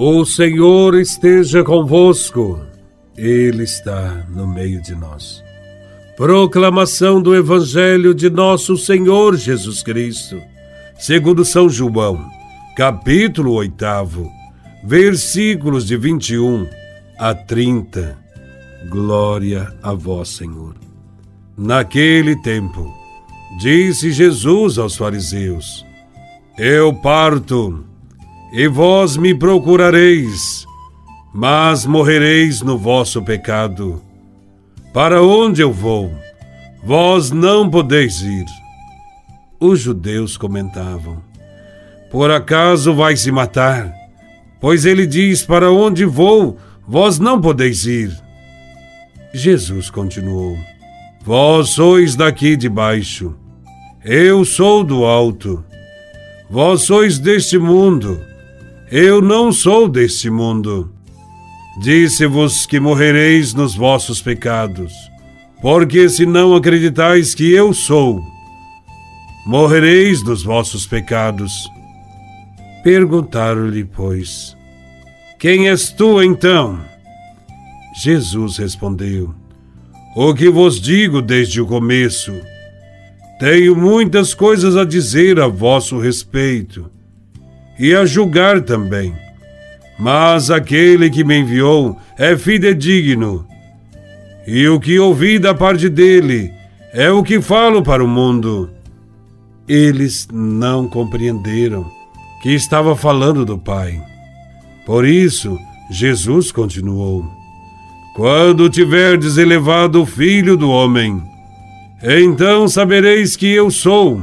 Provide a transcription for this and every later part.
O Senhor esteja convosco, Ele está no meio de nós. Proclamação do Evangelho de Nosso Senhor Jesus Cristo, segundo São João, capítulo 8, versículos de 21 a 30. Glória a Vós, Senhor. Naquele tempo, disse Jesus aos fariseus: Eu parto e vós me procurareis, mas morrereis no vosso pecado. Para onde eu vou, vós não podeis ir. Os judeus comentavam: Por acaso vai se matar? Pois ele diz: Para onde vou, vós não podeis ir. Jesus continuou: Vós sois daqui de baixo, eu sou do alto. Vós sois deste mundo, eu não sou deste mundo. Disse-vos que morrereis nos vossos pecados, porque se não acreditais que eu sou, morrereis nos vossos pecados. Perguntaram-lhe, pois, Quem és tu então? Jesus respondeu, O que vos digo desde o começo. Tenho muitas coisas a dizer a vosso respeito e a julgar também. Mas aquele que me enviou é fidedigno, e o que ouvi da parte dele é o que falo para o mundo. Eles não compreenderam que estava falando do Pai. Por isso, Jesus continuou: Quando tiverdes elevado o Filho do Homem, então sabereis que eu sou,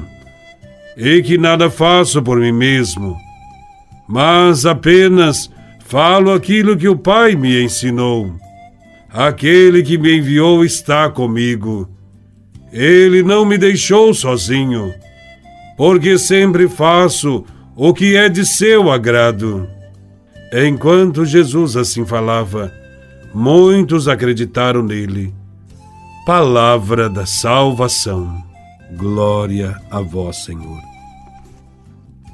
e que nada faço por mim mesmo mas apenas falo aquilo que o Pai me ensinou. Aquele que me enviou está comigo. Ele não me deixou sozinho, porque sempre faço o que é de seu agrado. Enquanto Jesus assim falava, muitos acreditaram nele. Palavra da salvação. Glória a vós, Senhor.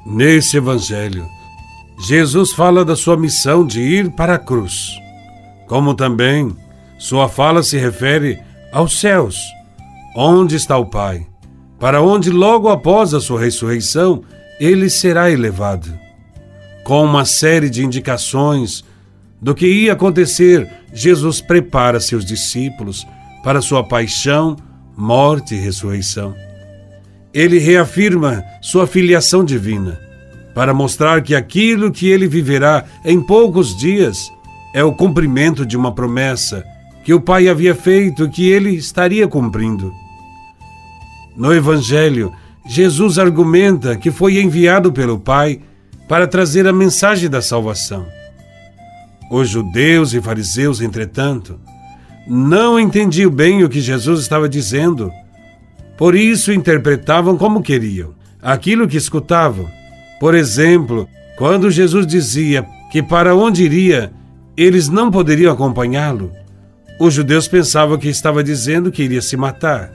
Nesse evangelho, Jesus fala da sua missão de ir para a cruz, como também sua fala se refere aos céus, onde está o Pai, para onde logo após a sua ressurreição ele será elevado. Com uma série de indicações do que ia acontecer, Jesus prepara seus discípulos para sua paixão, morte e ressurreição. Ele reafirma sua filiação divina para mostrar que aquilo que ele viverá em poucos dias é o cumprimento de uma promessa que o Pai havia feito que ele estaria cumprindo. No Evangelho, Jesus argumenta que foi enviado pelo Pai para trazer a mensagem da salvação. Os judeus e fariseus, entretanto, não entendiam bem o que Jesus estava dizendo. Por isso interpretavam como queriam aquilo que escutavam por exemplo, quando Jesus dizia que para onde iria, eles não poderiam acompanhá-lo, os judeus pensavam que estava dizendo que iria se matar.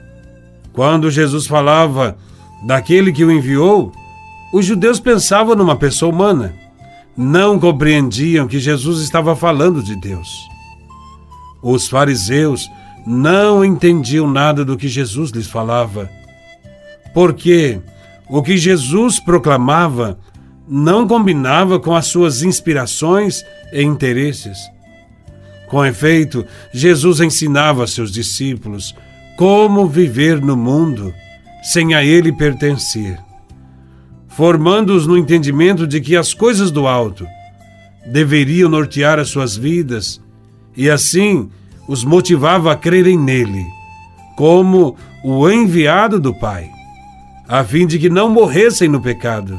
Quando Jesus falava daquele que o enviou, os judeus pensavam numa pessoa humana. Não compreendiam que Jesus estava falando de Deus. Os fariseus não entendiam nada do que Jesus lhes falava. Porque o que Jesus proclamava não combinava com as suas inspirações e interesses. Com efeito, Jesus ensinava a seus discípulos como viver no mundo sem a ele pertencer, formando-os no entendimento de que as coisas do alto deveriam nortear as suas vidas e assim os motivava a crerem nele, como o enviado do Pai a fim de que não morressem no pecado.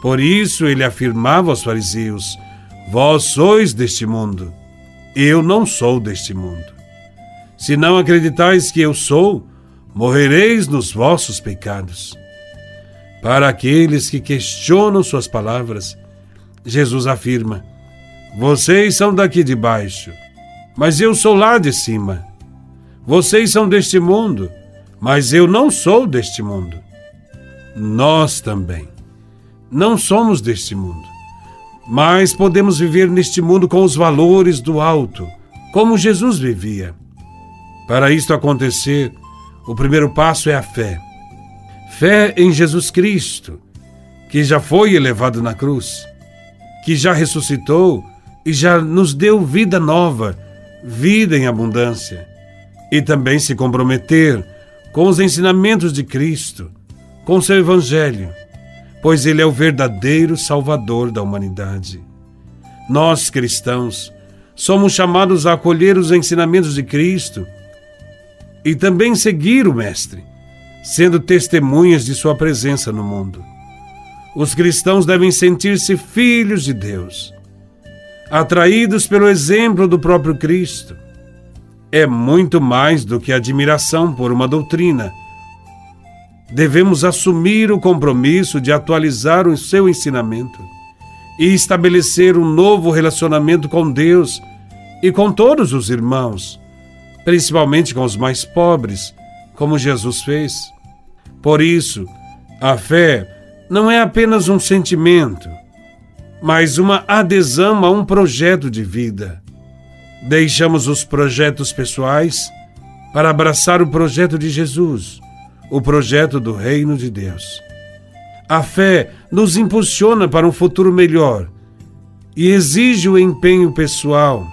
Por isso ele afirmava aos fariseus: Vós sois deste mundo, eu não sou deste mundo. Se não acreditais que eu sou, morrereis nos vossos pecados. Para aqueles que questionam suas palavras, Jesus afirma: Vocês são daqui de baixo, mas eu sou lá de cima. Vocês são deste mundo, mas eu não sou deste mundo nós também. Não somos deste mundo, mas podemos viver neste mundo com os valores do alto, como Jesus vivia. Para isto acontecer, o primeiro passo é a fé. Fé em Jesus Cristo, que já foi elevado na cruz, que já ressuscitou e já nos deu vida nova, vida em abundância. E também se comprometer com os ensinamentos de Cristo, com seu Evangelho, pois Ele é o verdadeiro Salvador da humanidade. Nós, cristãos, somos chamados a acolher os ensinamentos de Cristo e também seguir o Mestre, sendo testemunhas de Sua presença no mundo. Os cristãos devem sentir-se filhos de Deus, atraídos pelo exemplo do próprio Cristo. É muito mais do que admiração por uma doutrina. Devemos assumir o compromisso de atualizar o seu ensinamento e estabelecer um novo relacionamento com Deus e com todos os irmãos, principalmente com os mais pobres, como Jesus fez. Por isso, a fé não é apenas um sentimento, mas uma adesão a um projeto de vida. Deixamos os projetos pessoais para abraçar o projeto de Jesus, o projeto do Reino de Deus. A fé nos impulsiona para um futuro melhor e exige o empenho pessoal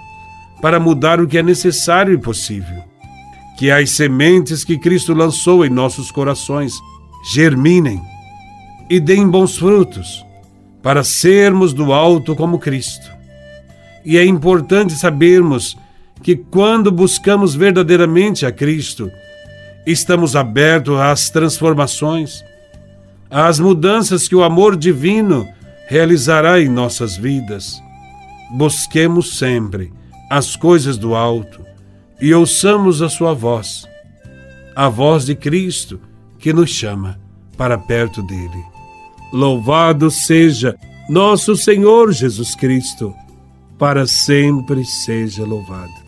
para mudar o que é necessário e possível. Que as sementes que Cristo lançou em nossos corações germinem e deem bons frutos, para sermos do alto como Cristo. E é importante sabermos que quando buscamos verdadeiramente a Cristo, estamos abertos às transformações, às mudanças que o amor divino realizará em nossas vidas. Busquemos sempre as coisas do alto e ouçamos a sua voz, a voz de Cristo que nos chama para perto dele. Louvado seja nosso Senhor Jesus Cristo, para sempre seja louvado.